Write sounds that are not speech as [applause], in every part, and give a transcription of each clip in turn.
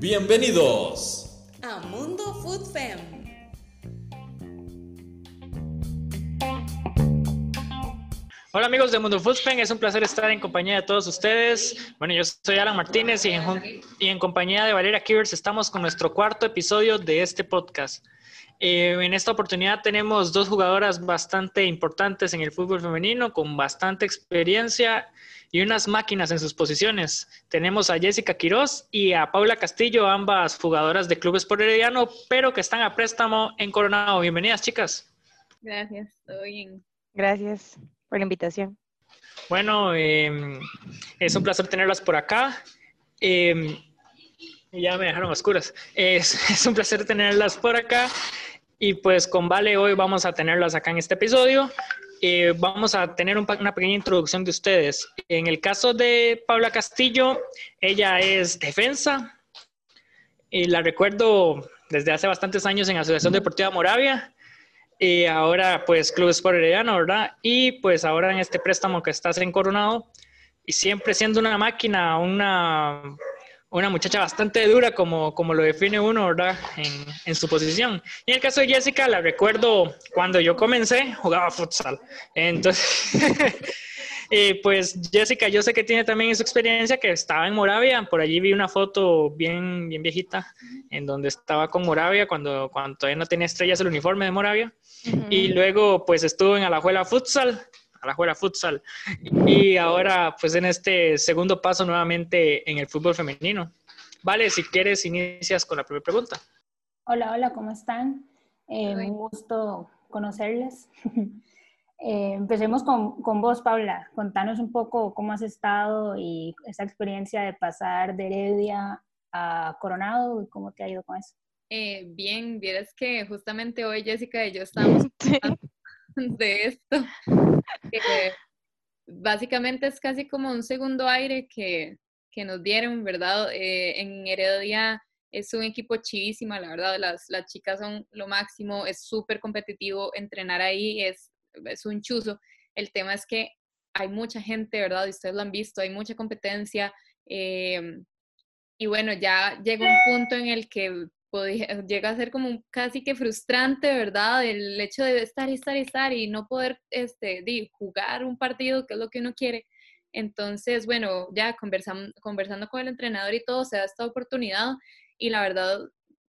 Bienvenidos a Mundo Food Fem. Hola amigos de Mundo Food Fem, es un placer estar en compañía de todos ustedes. Bueno, yo soy Alan Martínez y en, y en compañía de Valeria Kivers estamos con nuestro cuarto episodio de este podcast. Eh, en esta oportunidad tenemos dos jugadoras bastante importantes en el fútbol femenino, con bastante experiencia y unas máquinas en sus posiciones. Tenemos a Jessica Quiroz y a Paula Castillo, ambas jugadoras de Clubes por Herediano, pero que están a préstamo en Coronado. Bienvenidas, chicas. Gracias, todo bien. Gracias por la invitación. Bueno, em, es un placer tenerlas por acá. Eh, ya me dejaron oscuras. Es, [laughs] es un placer tenerlas por acá. Y pues con Vale hoy vamos a tenerlas acá en este episodio. Eh, vamos a tener una pequeña introducción de ustedes. En el caso de Paula Castillo, ella es defensa. Y la recuerdo desde hace bastantes años en Asociación Deportiva Moravia. Y ahora pues Club Sport Herediano, ¿verdad? Y pues ahora en este préstamo que estás en Coronado. Y siempre siendo una máquina, una una muchacha bastante dura, como, como lo define uno, ¿verdad? En, en, su posición. Y en el caso de Jessica, la recuerdo cuando yo comencé, jugaba futsal. Entonces, [laughs] pues Jessica, yo sé que tiene también su experiencia, que estaba en Moravia, por allí vi una foto bien, bien viejita, en donde estaba con Moravia, cuando, cuando todavía no tenía estrellas el uniforme de Moravia. Y luego, pues estuvo en Alajuela Futsal, a la juega futsal. Y ahora, pues en este segundo paso nuevamente en el fútbol femenino. Vale, si quieres, inicias con la primera pregunta. Hola, hola, ¿cómo están? Eh, un gusto conocerles. [laughs] eh, empecemos con, con, vos, Paula. Contanos un poco cómo has estado y esa experiencia de pasar de Heredia a Coronado y cómo te ha ido con eso. Eh, bien, vieras que justamente hoy Jessica y yo estamos [laughs] de esto. Básicamente es casi como un segundo aire que, que nos dieron, ¿verdad? Eh, en Heredia es un equipo chivísima, la verdad, las, las chicas son lo máximo, es súper competitivo, entrenar ahí es, es un chuzo. El tema es que hay mucha gente, ¿verdad? Y ustedes lo han visto, hay mucha competencia. Eh, y bueno, ya llega un punto en el que [laughs] llega a ser como casi que frustrante, ¿verdad? El hecho de estar y estar y estar y no poder este, jugar un partido, que es lo que uno quiere. Entonces, bueno, ya conversando, conversando con el entrenador y todo, se da esta oportunidad y la verdad,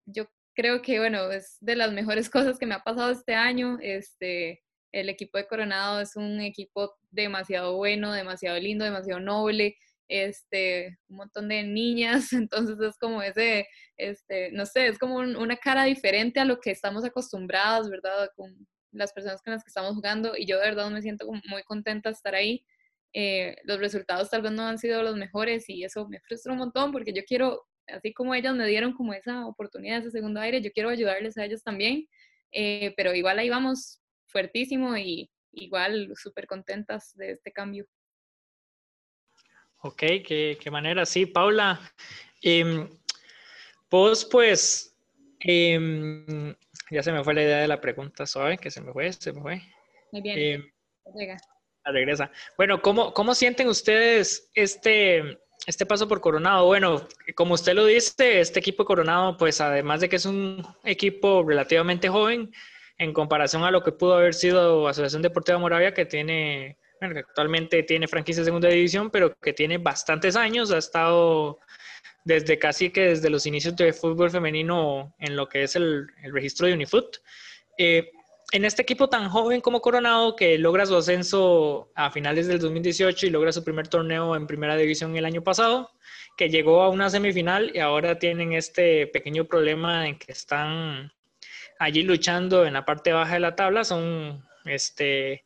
yo creo que, bueno, es de las mejores [laughs] cosas que me ha pasado este año. Este, el equipo de Coronado es un equipo demasiado bueno, demasiado lindo, demasiado noble este, un montón de niñas, [laughs] entonces es como ese, este, no sé, es como una cara diferente a lo que estamos acostumbrados, ¿verdad? Con las personas con las que estamos jugando y yo de verdad me siento muy contenta de estar ahí. Eh, los resultados tal vez no han sido los mejores y eso me frustra un montón porque yo quiero, así como ellas me dieron como esa oportunidad, ese segundo aire, yo quiero ayudarles a ellos también, eh, pero igual ahí vamos fuertísimo y igual súper contentas de este cambio. Ok, qué, qué manera. Sí, Paula. Eh, vos, pues, eh, ya se me fue la idea de la pregunta, ¿sabes? Que se me fue, se me fue. Muy bien. Eh, regresa. Bueno, ¿cómo, ¿cómo sienten ustedes este, este paso por Coronado? Bueno, como usted lo dice, este equipo Coronado, pues además de que es un equipo relativamente joven, en comparación a lo que pudo haber sido Asociación Deportiva Moravia, que tiene actualmente tiene franquicia de segunda división, pero que tiene bastantes años, ha estado desde casi que desde los inicios de fútbol femenino en lo que es el, el registro de Unifoot. Eh, en este equipo tan joven como Coronado, que logra su ascenso a finales del 2018 y logra su primer torneo en primera división el año pasado, que llegó a una semifinal y ahora tienen este pequeño problema en que están allí luchando en la parte baja de la tabla, son este,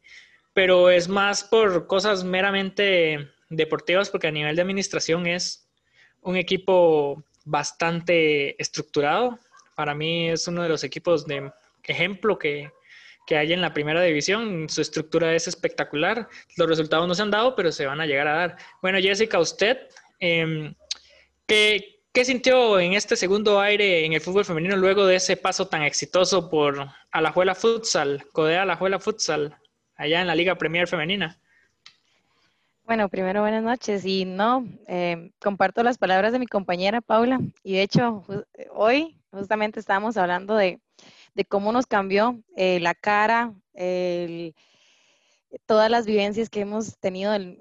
pero es más por cosas meramente deportivas, porque a nivel de administración es un equipo bastante estructurado. Para mí es uno de los equipos de ejemplo que, que hay en la primera división. Su estructura es espectacular. Los resultados no se han dado, pero se van a llegar a dar. Bueno, Jessica, usted, eh, ¿qué, ¿qué, sintió en este segundo aire en el fútbol femenino luego de ese paso tan exitoso por Alajuela Futsal, Codea Alajuela Futsal? Allá en la Liga Premier Femenina? Bueno, primero buenas noches y no, eh, comparto las palabras de mi compañera Paula y de hecho hoy justamente estábamos hablando de, cómo nos cambió eh, la cara, todas las vivencias que hemos tenido en,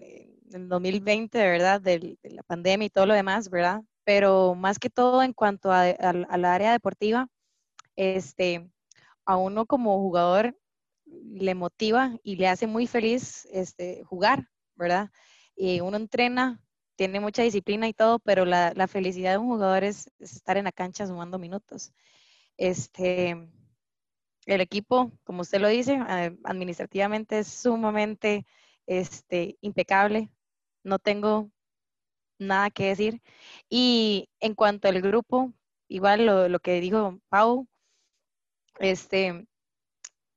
el 2020, ¿verdad? De, la pandemia y todo lo demás, ¿verdad? Pero más que todo en cuanto a, la área deportiva, este, a uno como jugador le motiva y le hace muy feliz este, jugar, ¿verdad? Y uno entrena, tiene mucha disciplina y todo, pero la, felicidad de un jugador es, estar en la cancha sumando minutos. Este, el equipo, como usted lo dice, eh, administrativamente es sumamente este, impecable. No tengo nada que decir. Y en cuanto al grupo, igual lo, lo que dijo Pau, este,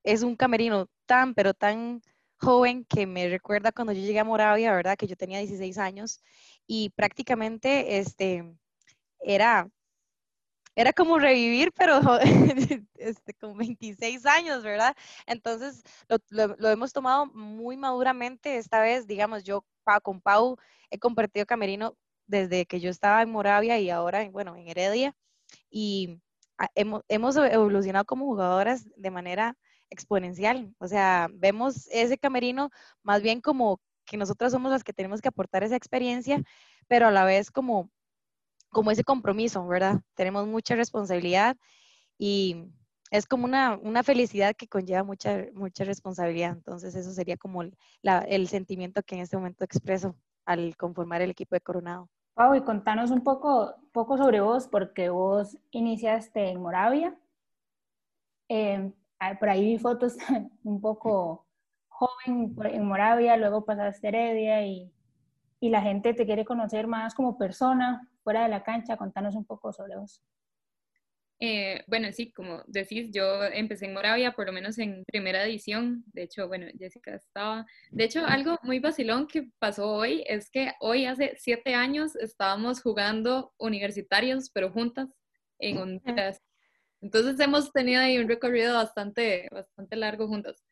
es un camerino tan, pero tan joven que me recuerda cuando yo llegué a Moravia, ¿verdad? Que yo tenía 16 años y prácticamente este, era, era como revivir, pero [laughs] este, con 26 años, ¿verdad? Entonces lo, lo, hemos tomado muy maduramente esta vez, digamos, yo con Pau he compartido camerino desde que yo estaba en Moravia y ahora, bueno, en Heredia y hemos, hemos evolucionado como jugadoras de manera exponencial. O sea, vemos ese camerino más bien como que nosotras somos las que tenemos que aportar esa experiencia, pero a la vez como, como ese compromiso, ¿verdad? Tenemos mucha responsabilidad y es como una, una felicidad que conlleva mucha, mucha responsabilidad. Entonces, eso sería como el sentimiento que en este momento expreso al conformar el equipo de Coronado. Pau, y contanos un poco, poco sobre vos, porque vos iniciaste en Moravia. Eh, por ahí vi fotos [laughs] un poco joven en Moravia, luego pasaste a Heredia y, y la gente te quiere conocer más como persona fuera de la cancha. Contanos un poco sobre vos. Eh, bueno, sí, como decís, yo empecé en Moravia, por lo menos en primera edición. De hecho, bueno, Jessica estaba. De hecho, algo muy vacilón que pasó hoy es que hoy, hace siete años, estábamos jugando universitarios, pero juntas en Honduras. Entonces hemos tenido ahí un recorrido bastante, bastante largo juntos.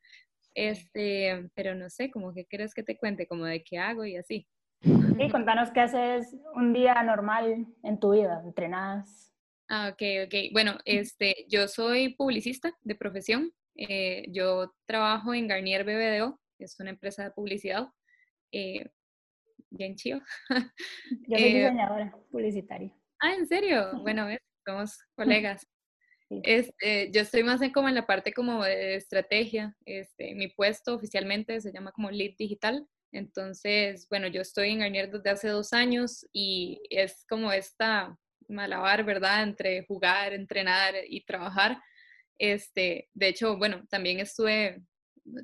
Este, pero no sé, como que quieres que te cuente, como de qué hago y así. Sí, contanos qué haces un día normal en tu vida, entrenadas. Ah, ok, ok. Bueno, este, yo soy publicista de profesión. Eh, yo trabajo en Garnier BBDO, es una empresa de publicidad. Eh, bien chido. Yo soy [laughs] eh, diseñadora publicitaria. Ah, ¿en serio? Bueno, somos colegas. Este, yo estoy más en como en la parte como de estrategia. Este, mi puesto oficialmente se llama como Lead Digital. Entonces, bueno, yo estoy en Garnier desde hace dos años y es como esta malabar, ¿verdad? Entre jugar, entrenar y trabajar. Este, de hecho, bueno, también estuve,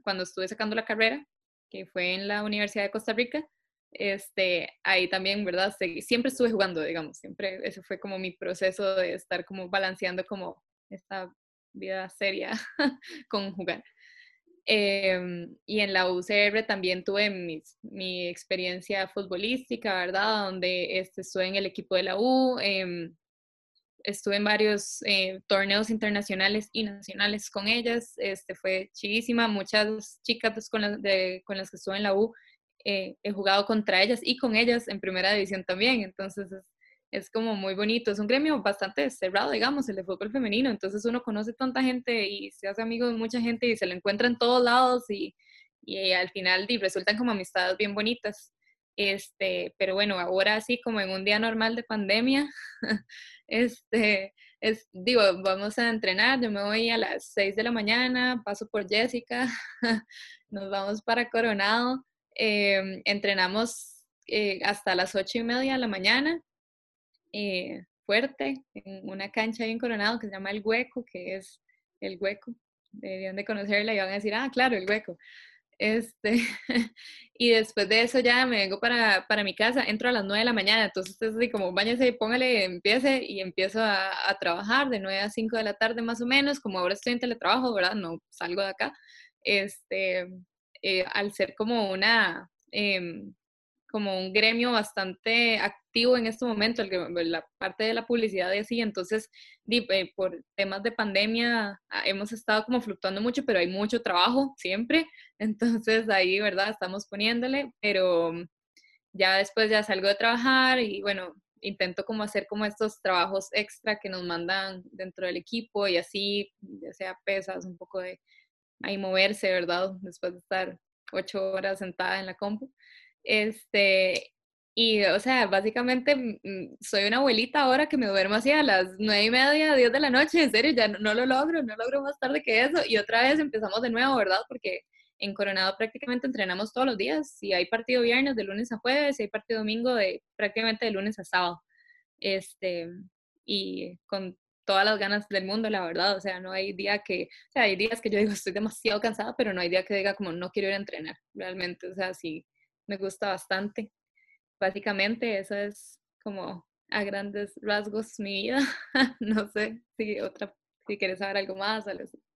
cuando estuve sacando la carrera, que fue en la Universidad de Costa Rica, este, ahí también, ¿verdad? Siempre estuve jugando, digamos, siempre, ese fue como mi proceso de estar como balanceando como esta vida seria [laughs] con jugar. Em, y en la UCR también tuve mi experiencia futbolística, ¿verdad? Donde este, estuve en el equipo de la U, em, estuve en varios eh, torneos internacionales y nacionales con ellas, este, fue chidísima, muchas chicas con, las, con las que estuve en la U, eh, he jugado contra ellas y con ellas en primera división también, entonces es, como muy bonito. Es un gremio bastante cerrado, digamos, el de fútbol femenino. Entonces uno conoce tanta gente y se hace amigo de mucha gente y se lo encuentra en todos lados y, y al final y resultan como amistades bien bonitas. Este, pero bueno, ahora así como en un día normal de pandemia, [laughs] este, es, digo, vamos a entrenar, yo me voy a las 6 de la mañana, paso por Jessica, [laughs] nos vamos para Coronado, em, entrenamos eh, hasta las 8 y media de la mañana, eh, fuerte en una cancha bien coronado que se llama El Hueco, que es el hueco. Deberían de conocerla y van a decir, ah, claro, el hueco. Este, [laughs] y después de eso ya me vengo para, para, mi casa, entro a las 9 de la mañana, entonces es así como váyase, póngale, empiece y empiezo a, a, trabajar de 9 a 5 de la tarde más o menos, como ahora estoy en teletrabajo, ¿verdad? No salgo de acá. Este, eh, al ser como una, eh, como un gremio bastante activo en este momento, la parte de la publicidad y así, entonces eh, por temas de pandemia ah, hemos estado como fluctuando mucho, pero hay mucho trabajo siempre, [laughs] entonces ahí, ¿verdad? Estamos poniéndole, pero, ya después ya salgo de trabajar y bueno, intento como hacer como estos trabajos extra que nos mandan dentro del equipo y así, ya sea pesas, un poco de ahí moverse, ¿verdad? Después de estar ocho horas sentada en la compu. Este, y, o sea, básicamente mm, mm, soy una abuelita ahora que me duermo así a las nueve y media, diez de la noche, en serio, ya no, lo logro, no logro más tarde que eso. Y otra vez empezamos de nuevo, ¿verdad? Porque en Coronado prácticamente entrenamos todos los días. Si hay partido viernes de lunes a jueves, si hay partido domingo de prácticamente de lunes a sábado. Este, y con todas las ganas del mundo, la verdad. O sea, no hay día que, o sea, hay días que yo digo estoy demasiado cansada, pero no hay día que diga como no quiero ir a entrenar, realmente. O sea, sí, me gusta bastante. Básicamente, eso es como a grandes rasgos mi vida. [laughs] no sé si otra, si quieres saber algo más.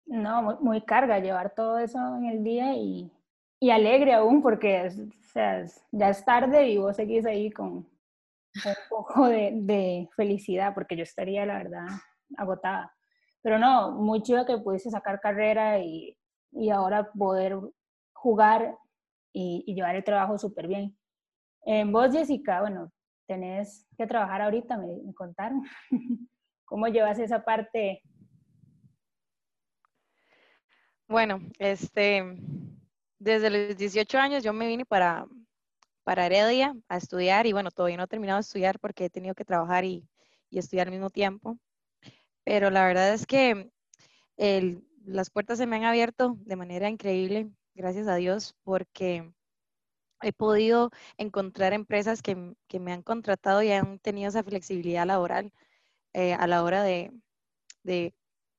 No, muy, carga llevar todo eso en el día y, y alegre aún porque o sea, ya es tarde y vos seguís ahí con, un poco de, de, felicidad porque yo estaría, la verdad, agotada. Pero no, muy chido que pudiese sacar carrera y, y ahora poder jugar y, llevar el trabajo súper bien. En vos, Jessica, bueno, tenés que trabajar ahorita, me, contaron. [laughs] ¿Cómo llevas esa parte? Bueno, este, desde los 18 años yo me vine para, para Heredia a estudiar y bueno, todavía no he terminado de estudiar porque he tenido que trabajar y, y estudiar al mismo tiempo. Pero la verdad es que las puertas se me han abierto de manera increíble, gracias a Dios, porque he podido encontrar empresas que, que, me han contratado y han tenido esa flexibilidad laboral eh, a la hora de, de,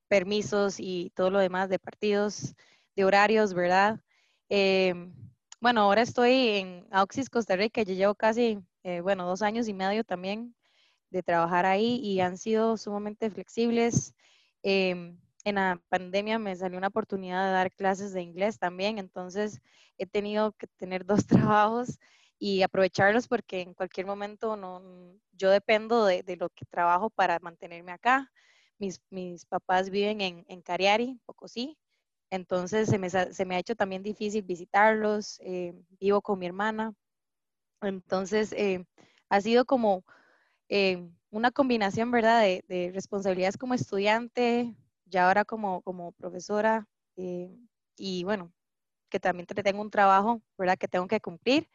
permisos y todo lo demás, de partidos, de horarios, ¿verdad? Eh, bueno, ahora estoy en Auxis, Costa Rica, yo llevo casi, eh, bueno, dos años y medio también de trabajar ahí y han sido sumamente flexibles. Eh, en la pandemia me salió una oportunidad de dar clases de inglés también, entonces he tenido que tener [laughs] dos trabajos y aprovecharlos porque en cualquier momento no, yo dependo de, de lo que trabajo para mantenerme acá. Mis, mis papás viven en, en Cariari, sí entonces se me, se me, ha hecho también difícil visitarlos, eh, vivo con mi hermana, entonces eh, ha sido como eh, una combinación, ¿verdad?, de, de responsabilidades como estudiante, y ahora como, como profesora eh, y bueno, que también tengo un trabajo, ¿verdad? Que tengo que cumplir.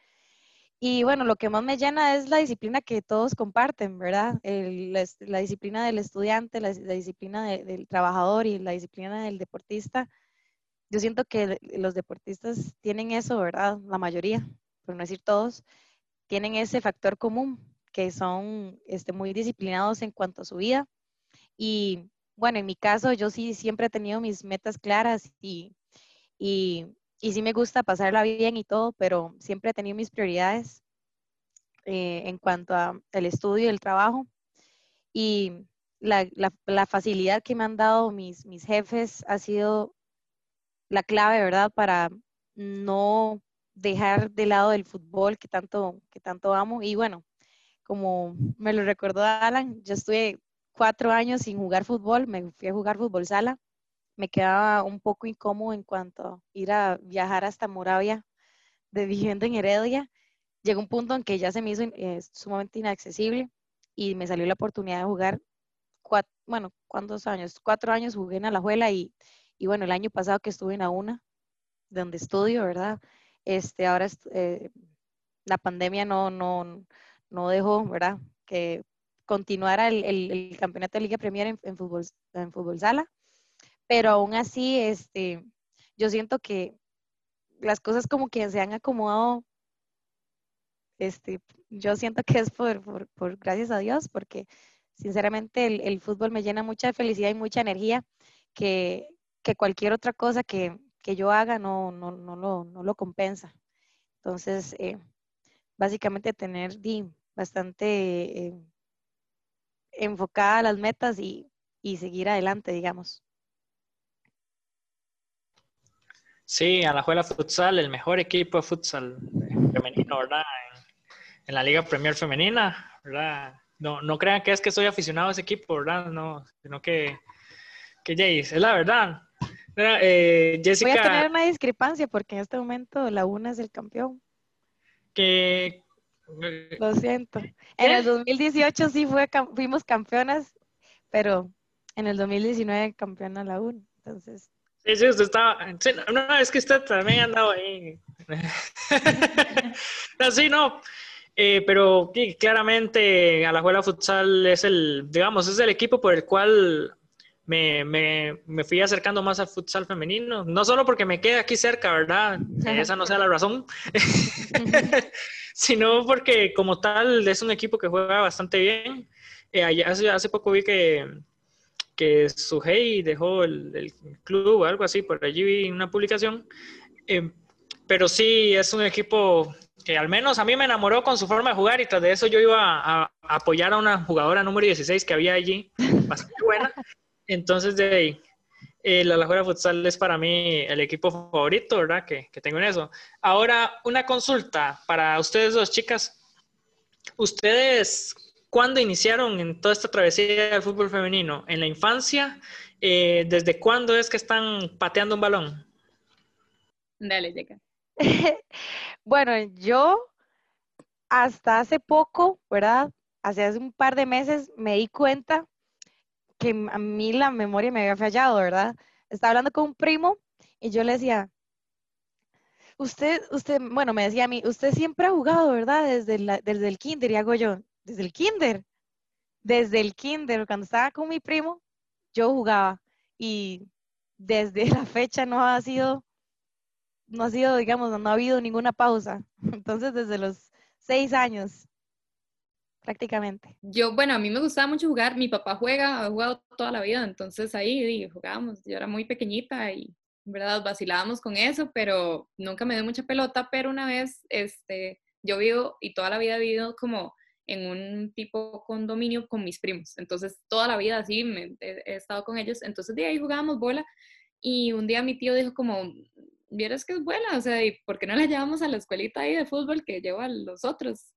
Y bueno, lo que más me llena es la disciplina que todos comparten, ¿verdad? la, disciplina del estudiante, la, disciplina del trabajador y la disciplina del deportista. Yo siento que los deportistas tienen eso, ¿verdad? La mayoría, por no decir todos, tienen ese factor común, que son este, muy disciplinados en cuanto a su vida y bueno, en mi caso yo sí siempre he tenido mis metas claras y, y, y sí me gusta pasarla bien y todo, pero siempre he tenido mis prioridades eh, en cuanto al estudio y el trabajo. Y la, la, la, facilidad que me han dado mis, mis jefes ha sido la clave, ¿verdad? Para no dejar de lado el fútbol que tanto, que tanto amo. Y bueno, como me lo recordó Alan, yo estuve cuatro años sin jugar fútbol, me fui a jugar fútbol sala, me quedaba un poco incómodo en cuanto a ir a viajar hasta Moravia de viviendo en Heredia. Llegó un punto en que ya se me hizo eh, sumamente inaccesible y me salió la oportunidad de jugar, cuatro, bueno, ¿cuántos años? Cuatro años jugué en Alajuela y, y bueno, el año pasado que estuve en AUNA, donde estudio, ¿verdad? Este, ahora eh, la pandemia no, no, no dejó, ¿verdad? Que continuara el, el, campeonato de Liga Premier en, fútbol, en fútbol sala, pero aún así, este, yo siento que las cosas como que se han acomodado, este, yo siento que es por, por, por gracias a Dios, porque sinceramente el, el, fútbol me llena mucha felicidad y mucha energía que, que cualquier otra cosa que, que yo haga no, no, no, lo, no lo compensa. Entonces, eh, básicamente tener di, bastante eh, enfocada a las metas y, y seguir adelante, digamos. Sí, Alajuela Futsal, el mejor equipo de futsal femenino, ¿verdad? En, la Liga Premier Femenina, ¿verdad? No, no crean que es que soy aficionado a ese equipo, ¿verdad? No, sino que, que Jace, es la verdad. Eh, Jessica, Voy a tener una discrepancia porque en este momento la UNA es el campeón. Que [laughs] Lo siento. En el 2018 sí fue, fuimos campeonas, pero en el 2019 campeona la 1. Entonces. Sí, sí, usted estaba. no, es que usted también andaba ahí. [laughs] Así no. Eh, pero claramente Alajuela Futsal es el, digamos, es el equipo por el cual me, me, me, fui acercando más al futsal femenino. No solo porque me quede aquí cerca, ¿verdad? Esa no sea la razón. [laughs] sino porque como tal es un equipo que juega bastante bien. Eh, hace, poco vi que, que Suhei dejó el, club o algo así, por allí vi una publicación. Eh, pero sí, es un equipo que al menos a mí me enamoró con su forma de jugar y tras de eso yo iba a, apoyar a una jugadora número 16 que había allí, bastante buena. Entonces, de ahí, eh, la Alajuela Futsal es para mí el equipo favorito, ¿verdad? Que, que, tengo en eso. Ahora, una consulta para ustedes dos chicas. ¿Ustedes cuándo iniciaron en toda esta travesía del fútbol femenino? ¿En la infancia? Eh, ¿Desde cuándo es que están pateando un balón? Dale, Jeca. [laughs] bueno, yo hasta hace poco, ¿verdad? Hace, un par de meses me di cuenta que a mí la memoria me había fallado, ¿verdad? Estaba hablando con un primo y yo le decía, usted, usted, bueno, me decía a mí, usted siempre ha jugado, ¿verdad? Desde, desde el kinder, y hago yo, desde el kinder, desde el kinder, cuando estaba con mi primo, yo jugaba y desde [laughs] la fecha no ha sido no ha sido, digamos, no ha habido ninguna pausa. [laughs] Entonces, desde los seis años, prácticamente. Yo, bueno, a mí me gustaba mucho jugar. Mi papá juega, ha jugado toda la vida, entonces ahí jugábamos. Yo era muy pequeñita y, verdad, vacilábamos con eso, pero nunca me dio mucha pelota. Pero una vez, este, yo vivo y toda la vida he vivido como en un tipo condominio con mis primos. Entonces, toda la vida así me, he, estado con ellos. Entonces, de ahí jugábamos bola. Y un día mi tío dijo como, vieras que es buena, o sea, ¿y por qué no la llevamos a la escuelita ahí de fútbol que lleva los otros?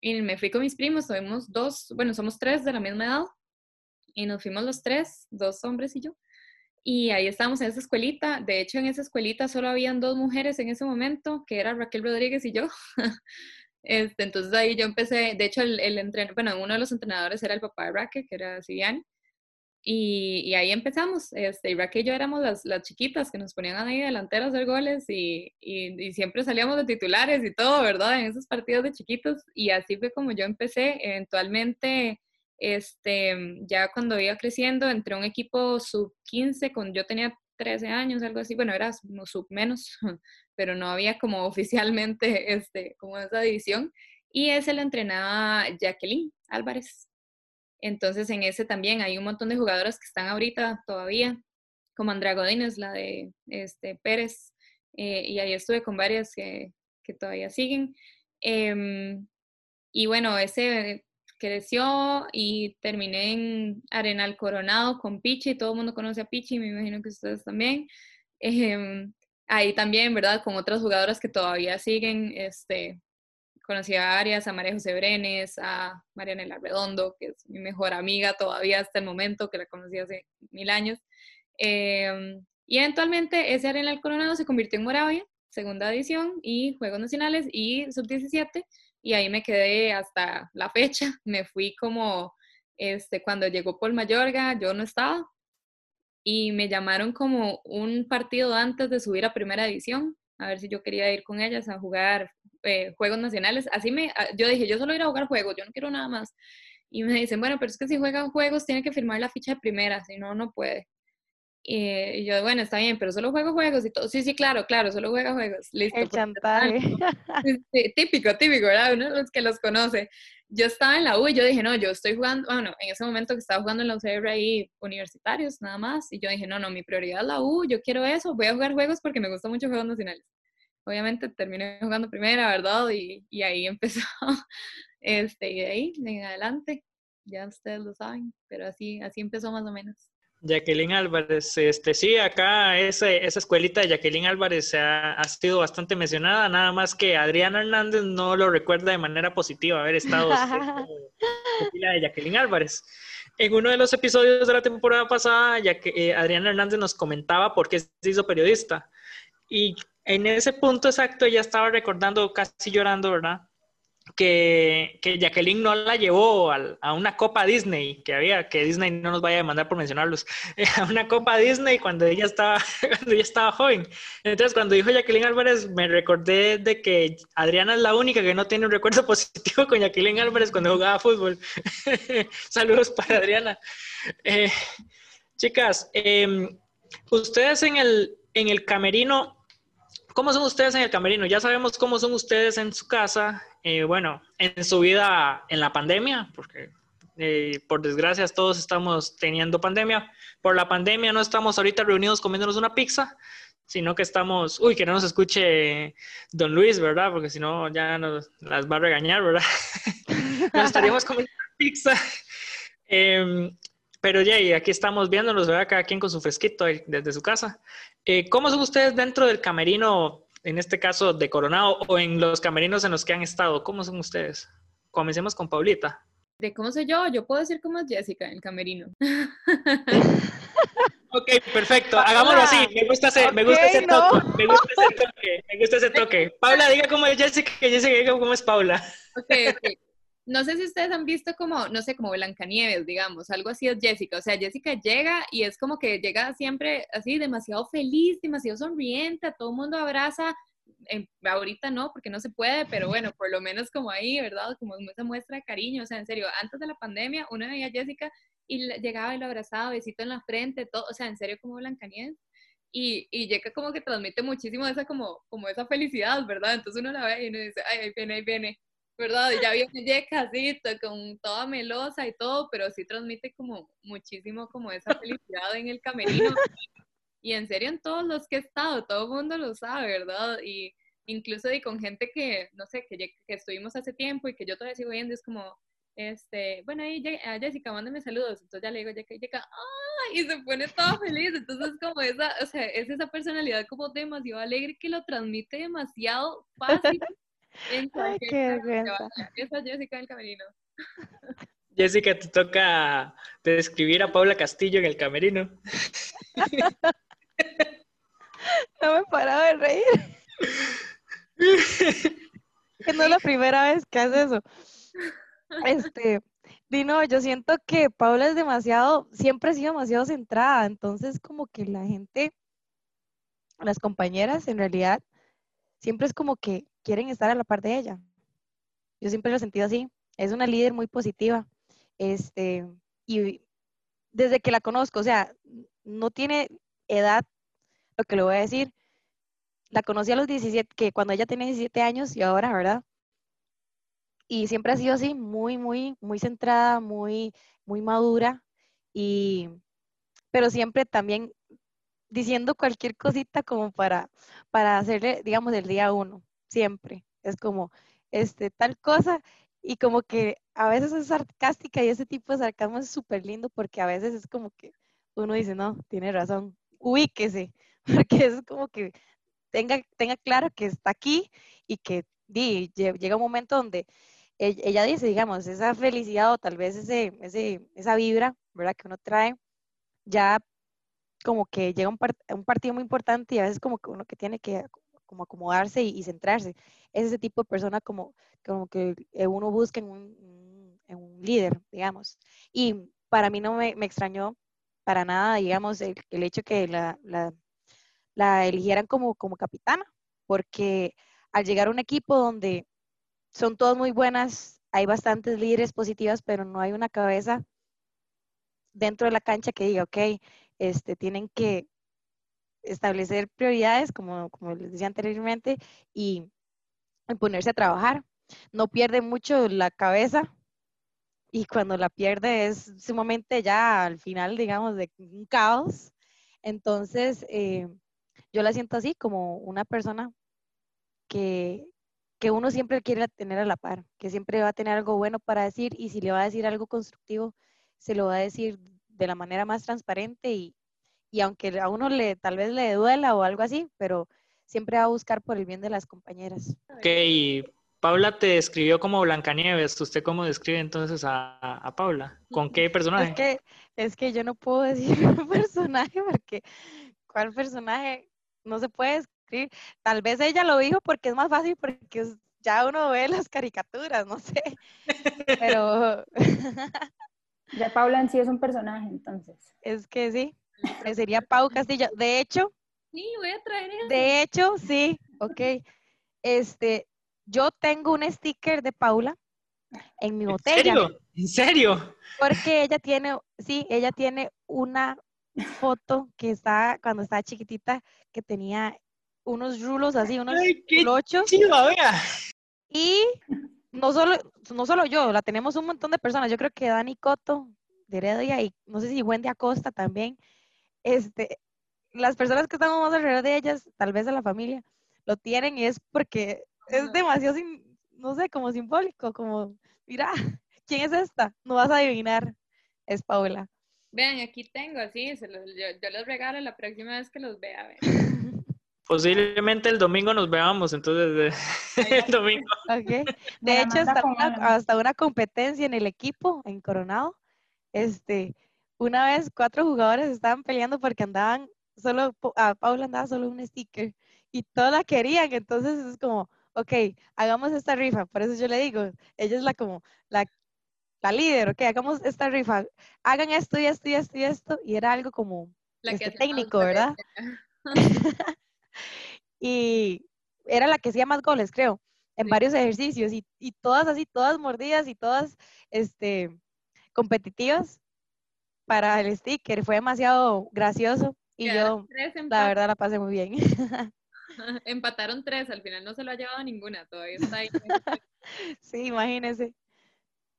Y me fui con mis primos, tuvimos dos, bueno, somos tres de la misma edad, y nos fuimos los tres, dos hombres y yo. Y ahí estábamos en esa escuelita. De hecho, en esa escuelita solo habían dos mujeres en ese momento, que era Raquel Rodríguez y yo. [laughs] Este, entonces ahí yo empecé, de hecho, el, el bueno, uno de los entrenadores era el papá de Raquel, que era Sivian. Y, ahí empezamos. Este, Raquel y yo éramos las, chiquitas que nos ponían ahí delanteras a hacer goles y, y, siempre salíamos de titulares y todo, ¿verdad? En esos partidos de chiquitos. Y así fue como yo empecé. Eventualmente, este, ya cuando iba creciendo, entré a un equipo sub-15, con, yo tenía 13 años, algo así. Bueno, era sub menos, [laughs] pero no había como [laughs] oficialmente este, como esa división. Y ese lo entrenaba Jacqueline Álvarez. Entonces en ese también hay un montón de jugadoras que están ahorita todavía, como Andrea Godínez, la de este, Pérez, eh, y ahí estuve con varias que, que todavía siguen. Em, y bueno, ese creció y terminé en Arenal Coronado con Pichi, todo el mundo conoce a Pichi, me imagino que ustedes también. Em, ahí también, ¿verdad? Con otras jugadoras que todavía siguen, este, conocí a Arias, a María José Brenes, a Marianela Redondo, que es mi mejor amiga todavía hasta el momento, que la conocí hace mil años. Em, y eventualmente ese Arenal Coronado se convirtió en Moravia, segunda edición, y Juegos Nacionales y Sub-17, y ahí me quedé hasta la fecha. [laughs] Me fui como, este, cuando llegó Paul Mayorga, yo no estaba, y me llamaron como un partido antes de subir a primera edición, a ver si yo quería ir con ellas a jugar eh, juegos nacionales. Así me, ah, yo dije, yo solo ir a jugar juegos, yo no quiero nada más. Y me dicen, bueno, pero es que si juegan juegos tiene que firmar la ficha de primera, si no, no puede. Y, yo, bueno, está bien, pero solo juego juegos y todo. Sí, sí, claro, claro, solo juega juegos. Listo. El chantaje. [laughs] [laughs] típico, típico, ¿verdad? Uno de los que los conoce. Yo estaba en la U y yo dije, no, yo estoy jugando, bueno, en ese momento que estaba jugando en la UCR ahí universitarios, nada más. Y yo dije, no, no, mi prioridad es la U, yo quiero eso, voy a jugar juegos porque me gustan mucho juegos nacionales obviamente terminé jugando primera, ¿verdad? Y, y ahí [laughs] empezó, este, y de ahí en adelante, ya ustedes lo saben, pero así, así empezó más o menos. Jacqueline Álvarez, este, sí, acá esa, esa escuelita de Jacqueline Álvarez ha, ha, sido bastante mencionada, nada más que Adriana Hernández no lo recuerda de manera positiva haber estado [laughs] en la de Jacqueline Álvarez. En uno de los episodios de la temporada pasada, ya que eh, Adriana Hernández nos comentaba por qué se hizo periodista. Y en ese punto exacto ella estaba recordando, casi llorando, ¿verdad? que, que Jacqueline no la llevó a, una copa Disney, que había, que Disney no nos vaya a demandar por mencionarlos, [laughs] a una copa Disney cuando ella estaba, [laughs] cuando ella estaba joven. Entonces, cuando dijo Jacqueline Álvarez, me recordé de que Adriana es la única que no tiene un recuerdo [laughs] positivo con Jacqueline Álvarez cuando jugaba fútbol. Saludos para Adriana. Eh, chicas, em, ustedes en el, en el camerino ¿Cómo son ustedes en el camerino? Ya sabemos cómo son ustedes en su casa, eh, bueno, en su vida en la pandemia, porque eh, por desgracia todos estamos teniendo pandemia. Por la pandemia no estamos ahorita reunidos comiéndonos una pizza, sino que estamos, uy, que no nos escuche don Luis, ¿verdad? Porque si no ya nos las va a regañar, ¿verdad? [laughs] nos estaríamos comiendo una pizza. [laughs] Em, pero ya, y aquí estamos viéndonos, ¿verdad? Cada quien con su fresquito desde su casa. Eh, ¿Cómo son ustedes dentro del camerino, en este caso de Coronado, o en los camerinos en los que han estado? ¿Cómo son ustedes? Comencemos con Paulita. ¿De cómo soy yo? Yo puedo decir cómo es Jessica en el camerino. [laughs] ok, perfecto. Hagámoslo así. Me gusta ese, me gusta ese toque. Me gusta ese toque. Me gusta ese toque. Paula, diga cómo es Jessica, Jessica diga cómo es Paula. Ok, ok no sé si ustedes han visto como, no sé, como Blancanieves, digamos, algo así es Jessica. O sea, Jessica llega y es como que llega siempre así demasiado feliz, demasiado sonriente, a todo el mundo abraza. ahorita no, porque no se puede, pero bueno, por lo menos como ahí, ¿verdad? Como esa muestra de cariño. O sea, en serio, antes de la pandemia, uno veía a Jessica y llegaba y lo abrazaba, besito en la frente, todo. O sea, en serio, como Blancanieves. Y, y llega como que transmite muchísimo esa como, como esa felicidad, ¿verdad? Entonces uno la ve y uno dice, ay, ahí viene, ahí viene. ¿Verdad? Ya Yeka así, con toda melosa y todo, pero sí transmite como muchísimo como esa felicidad en el camerino. Y en serio, en todos los que he estado, todo el mundo lo sabe, ¿verdad? Y incluso y con gente que, no sé, que, estuvimos hace tiempo y que yo todavía sigo viendo, es como, este, bueno, ahí Jessica, mándame saludos. Entonces ya le digo, Jessica, Jessica, ¡ah! Y se pone toda feliz. Entonces, como esa, o sea, es esa personalidad como demasiado alegre que lo transmite demasiado fácil Ay, qué vergüenza. Esa Jessica del camerino. Jessica, te toca describir a Paula Castillo en el camerino. [laughs] No me paraba de reír. que no es la primera vez que hace eso. Este, Dino, yo siento que Paula es demasiado, siempre ha sido demasiado centrada, entonces como que la gente, las compañeras en realidad, siempre es como que quieren estar a la par de ella. Yo siempre lo he sentido así. Es una líder muy positiva. Este, y desde que la conozco, o sea, no tiene edad, lo que le voy a decir. La conocí a los 17, que cuando ella tenía 17 años y ahora, ¿verdad? Y siempre ha sido así, muy, muy, muy centrada, muy, muy madura. Y, pero siempre también diciendo cualquier cosita como para, para hacerle, digamos, el día uno siempre. Es como, este, tal cosa, y como que a veces es sarcástica y ese tipo de sarcasmo es súper lindo porque a veces es como que uno dice, no, tiene razón, ubíquese, [laughs] porque es como que tenga, tenga claro que está aquí y que di, llega un momento donde e, ella dice, digamos, esa felicidad o tal vez ese, ese, esa vibra, ¿verdad? Que uno trae, ya como que llega un, un partido muy importante y a veces como que uno que tiene que como acomodarse y, centrarse. Es ese tipo de persona como, como que eh, uno busca en un, en un líder, digamos. Y para mí no me, me extrañó para nada, digamos, el, el hecho que la, la, la, eligieran como, como capitana, porque al llegar a un equipo donde son todas muy buenas, hay bastantes líderes positivas, pero no hay una cabeza dentro de la cancha que diga, ok, este, tienen que establecer prioridades, como, como les decía anteriormente, y, ponerse a trabajar. No pierde mucho la cabeza y cuando la pierde es sumamente ya al final, digamos, de un caos. Entonces, eh, yo la siento así como una persona que, que uno siempre quiere tener a la par, que siempre va a tener algo bueno para decir y si le va a decir algo constructivo, se lo va a decir de la manera más transparente y, y aunque a uno le tal vez le duela o algo así, pero siempre va a buscar por el bien de las compañeras. Ok, Paula te describió como Blancanieves. ¿Usted cómo describe entonces a, a Paula? ¿Con qué personaje? Es que, es que yo no puedo [laughs] decir un personaje porque ¿cuál personaje? No se puede escribir. Tal vez ella lo dijo porque es más fácil porque ya uno ve las caricaturas, no sé. Pero [laughs] Ya Paula en sí es un personaje, entonces. es que sí, sería Pau Castillo. De hecho, Sí, voy a traer eso. de hecho, sí, ok. Este, yo tengo un sticker de Paula en mi ¿En botella. serio? ¿En serio? Porque ella tiene, sí, ella tiene una foto que está, cuando estaba chiquitita, que tenía unos rulos así, unos Ay, qué lochos. chiva, vea. Y no solo, no solo yo, la tenemos un montón de personas. Yo creo que Dani Coto de Heredia y no sé si Wendy Acosta también. Este, las personas que estamos más alrededor de ellas, tal vez de la familia, lo tienen y es porque es demasiado, sim- no sé, como simbólico, como, mira, [laughs] ¿quién es esta? No vas a adivinar, es Paula. Vean, aquí tengo, así, se los- yo, yo los regalo la próxima vez que los vea. [laughs] Posiblemente el domingo nos veamos, entonces eh, [laughs] el domingo. Ok. Me De hecho, hasta una, hasta una competencia en el equipo, en Coronado, este, una vez cuatro jugadores estaban peleando porque andaban solo, a Paula andaba solo un sticker y todas la querían, entonces es como, ok, hagamos esta rifa, por eso yo le digo, ella es la como, la, la líder, ok, hagamos esta rifa, hagan esto y esto y esto y esto, y era algo como La este, hace más técnico. ¿verdad? [laughs] y era la que hacía más goles, creo, en Sí. varios ejercicios y, y todas así, todas mordidas y todas este, competitivas para el sticker. Fue demasiado gracioso y Quedaron yo, la verdad, la pasé muy bien. [laughs] [laughs] Empataron tres, al final no se lo ha llevado ninguna, todavía está ahí. [laughs] sí, imagínense.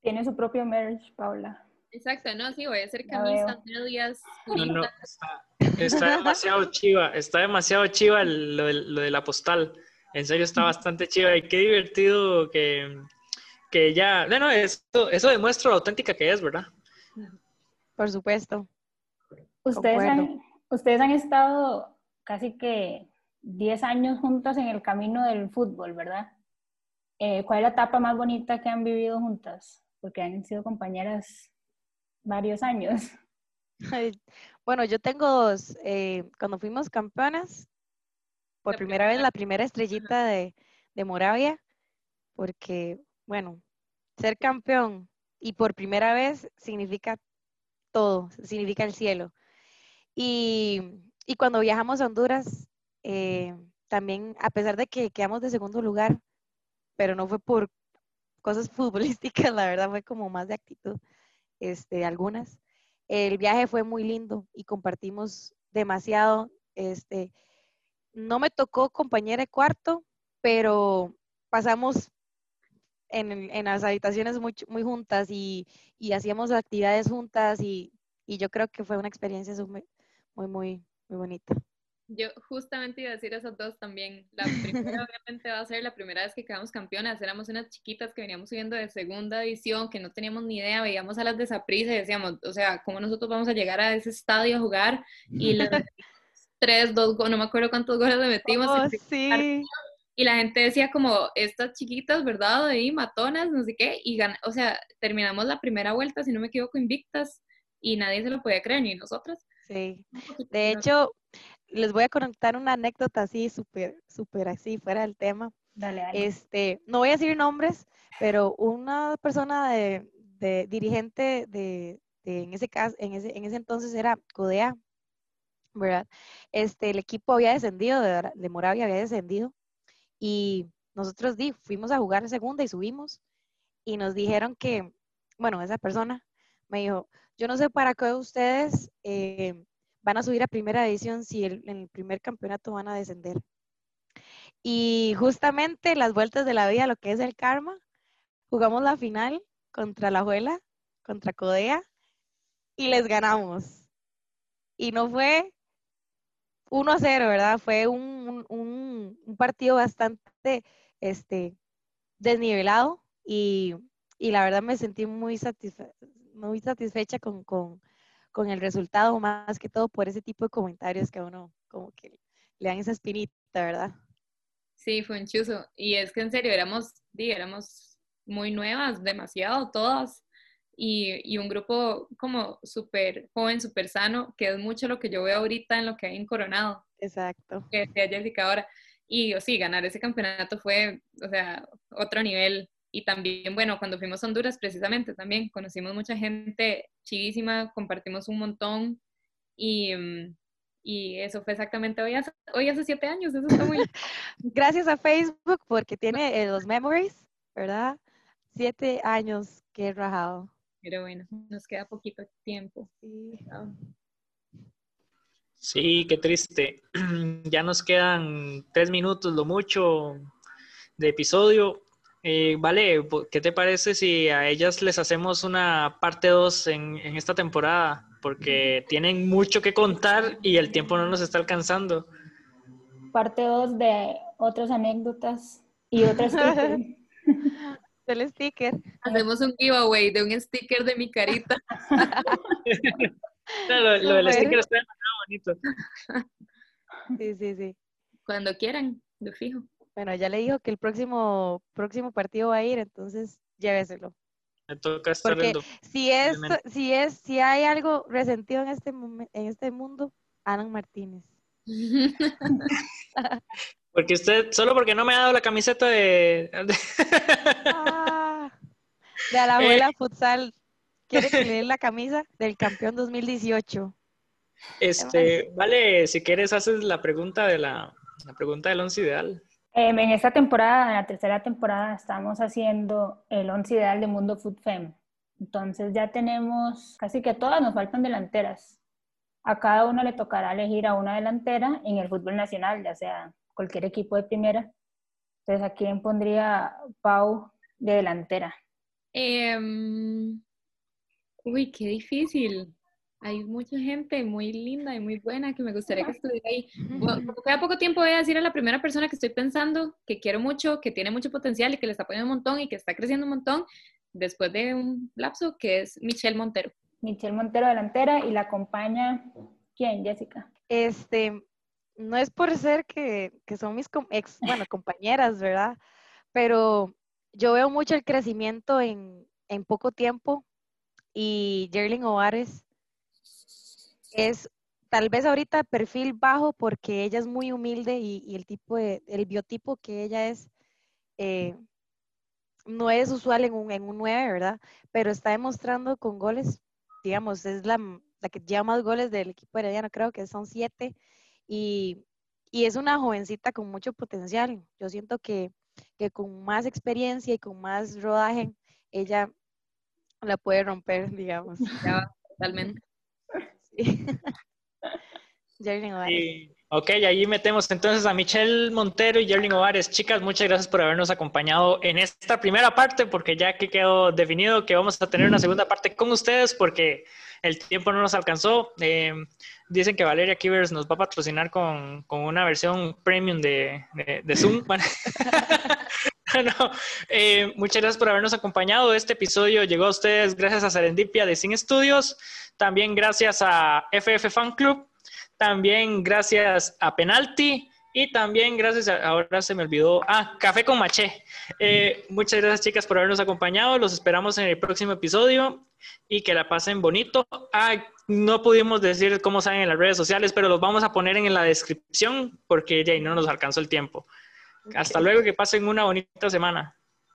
Tiene su propio merch, Paula. Exacto, no, sí, voy a hacer camisas, medias, No, no, está, está demasiado chiva, está demasiado chiva lo, del- lo de la postal. En serio está bastante chiva y qué divertido que, que ya, bueno, eso, eso demuestra lo auténtica que es, ¿verdad? Por supuesto. Ustedes han, ustedes han estado casi que 10 años juntas en el camino del fútbol, ¿verdad? Eh, ¿Cuál es la etapa más bonita que han vivido juntas? Porque han sido compañeras varios años. [laughs] Bueno, yo tengo dos. eh, cuando fuimos campeonas, por La primera vez la primera estrellita de, de Moravia, porque, bueno, ser campeón y por primera vez significa todo, significa el cielo. Y, y cuando viajamos a Honduras, eh, también, a pesar de que quedamos de segundo lugar, pero no fue por cosas [laughs] futbolísticas, la verdad fue como más de actitud, este, algunas. El viaje fue muy lindo y compartimos demasiado. Este, no me tocó compañera de cuarto, pero pasamos en, en las habitaciones muy, muy juntas y, y hacíamos actividades juntas y, y yo creo que fue una experiencia sume- muy, muy, muy bonita. Yo justamente iba a decir esas dos también. La [laughs] primera obviamente va a ser la primera vez que quedamos campeonas. Éramos unas chiquitas que veníamos subiendo de segunda división, que no teníamos ni idea, veíamos a las de Saprissa y decíamos, o sea, ¿cómo nosotros vamos a llegar a ese estadio a jugar? Y metimos [laughs] tres, dos, no me acuerdo cuántos goles le metimos. Oh, sí, y la gente decía como, estas chiquitas, ¿verdad? Ahí, matonas, no sé qué, y gan- o sea, terminamos la primera vuelta, si no me equivoco, invictas, y nadie se lo podía creer, ni nosotras. sí. De hecho, les voy a contar una anécdota así, súper, súper así, fuera del tema. Dale, dale. Este, no voy a decir nombres, pero una persona de, de dirigente de, de- en ese caso, en ese, en ese entonces era Codea, ¿verdad? Este, el equipo había descendido, de, de Moravia había descendido, y nosotros di, fuimos a jugar segunda y subimos, y nos dijeron que, bueno, esa persona me dijo, yo no sé para qué ustedes eh, van a subir a primera división si el- en el primer campeonato van a descender. Y justamente las vueltas de la vida, lo que es el karma, jugamos la final contra la Juela, contra Codea, y les ganamos. Y no fue 1 a 0, ¿verdad? Fue un, un- un- un partido bastante este, desnivelado y, y la verdad me sentí muy, satisfe- muy satisfecha con, con- con el resultado, más que todo por ese tipo de comentarios que a uno como que le dan esa espinita, ¿verdad? Sí, fue un chuzo. Y es que en serio, éramos, éramos muy nuevas, demasiado todas. Y, y un grupo como súper joven, súper sano, que es mucho lo que yo veo ahorita en lo que hay en Coronado, Exacto. que decía Jessica ahora. Y o sí, ganar ese campeonato fue, o sea, otro nivel. Y también, bueno, cuando fuimos a Honduras, precisamente, también conocimos mucha gente chivísima, compartimos un montón. Y, mm, y eso fue exactamente hoy hace, hoy hace siete años. Eso está muy... [laughs] Gracias a Facebook porque tiene eh, los memories, ¿verdad? Siete años que he rajado. Pero bueno, nos queda poquito tiempo. Sí. Sí, qué triste. [clears throat] Ya nos quedan tres minutos, lo mucho, de episodio. Eh, vale, ¿qué te parece si a ellas les hacemos una parte 2 en, en, esta temporada? Porque tienen mucho que contar y el tiempo no nos está alcanzando. Parte 2 de otras anécdotas y otras [laughs] del sticker. Hacemos un giveaway de un sticker de mi carita. [laughs] lo, lo del sticker está demasiado bonito. Sí, sí, sí. Cuando quieran, lo fijo. Bueno, ya le dijo que el próximo, próximo partido va a ir, entonces lléveselo. Me toca estar Porque viendo. si es, si es, si hay algo resentido en este en este mundo, Alan Martínez. [laughs] Porque usted, solo porque no me ha dado la camiseta de... de- Ah, de a la [laughs] abuela futsal. Quiere que le [laughs] la camisa del campeón 2018. este, vale, si quieres haces la pregunta de la, la pregunta del once ideal. Em, en esta temporada, en la tercera temporada, estamos haciendo el once ideal de Mundo Food Fem. Entonces ya tenemos, casi que todas nos faltan delanteras. A cada uno le tocará elegir a una delantera en el fútbol nacional, ya sea cualquier equipo de primera. Entonces, ¿a quién pondría Pau de delantera? Em, uy, qué difícil. Hay mucha gente muy linda y muy buena que me gustaría que estuviera ahí. Bueno, como queda poco tiempo, voy a decir a la primera persona que estoy pensando, que quiero mucho, que tiene mucho potencial y que le está poniendo un montón y que está creciendo un montón, después de un lapso, que es Michelle Montero. Michelle Montero delantera y la acompaña, ¿quién, Jessica? Este, no es por ser que, que son mis com- ex, bueno, [laughs] compañeras, ¿verdad? Pero yo veo mucho el crecimiento en, en poco tiempo y Jerlin Ovares es tal vez ahorita perfil bajo porque ella es muy humilde y, y el tipo de, el biotipo que ella es eh, no es usual en un, en un 9, ¿verdad? Pero está demostrando con goles, digamos, es la, la que lleva más goles del equipo herediano, creo que son siete, y, y es una jovencita con mucho potencial. Yo siento que, que con más experiencia y con más rodaje, ella la puede romper, digamos. [laughs] Ya, totalmente. [laughs] Sí. [laughs] Jerlin Ovares. Y- ok, ahí metemos entonces a Michelle Montero y Jerlin Ovares. Chicas, muchas gracias por habernos acompañado en esta primera parte, porque ya que quedó definido que vamos a tener una segunda parte con ustedes, porque el tiempo no nos alcanzó. Eh, dicen que Valeria Kivers nos va a patrocinar con, con una versión premium de, de- de Zoom. [laughs] No, eh, muchas gracias por habernos acompañado. Este episodio llegó a ustedes gracias a Serendipia de Sin Estudios, también gracias a FF Fan Club, también gracias a Penalty y también gracias a, ahora se me olvidó, ah, Café con Maché. Eh, muchas gracias chicas por habernos acompañado, los esperamos en el próximo episodio y que la pasen bonito. Ah, no pudimos decir cómo salen en las redes sociales, pero los vamos a poner en la descripción porque ya no nos alcanzó el tiempo. Hasta luego, que pasen una bonita semana.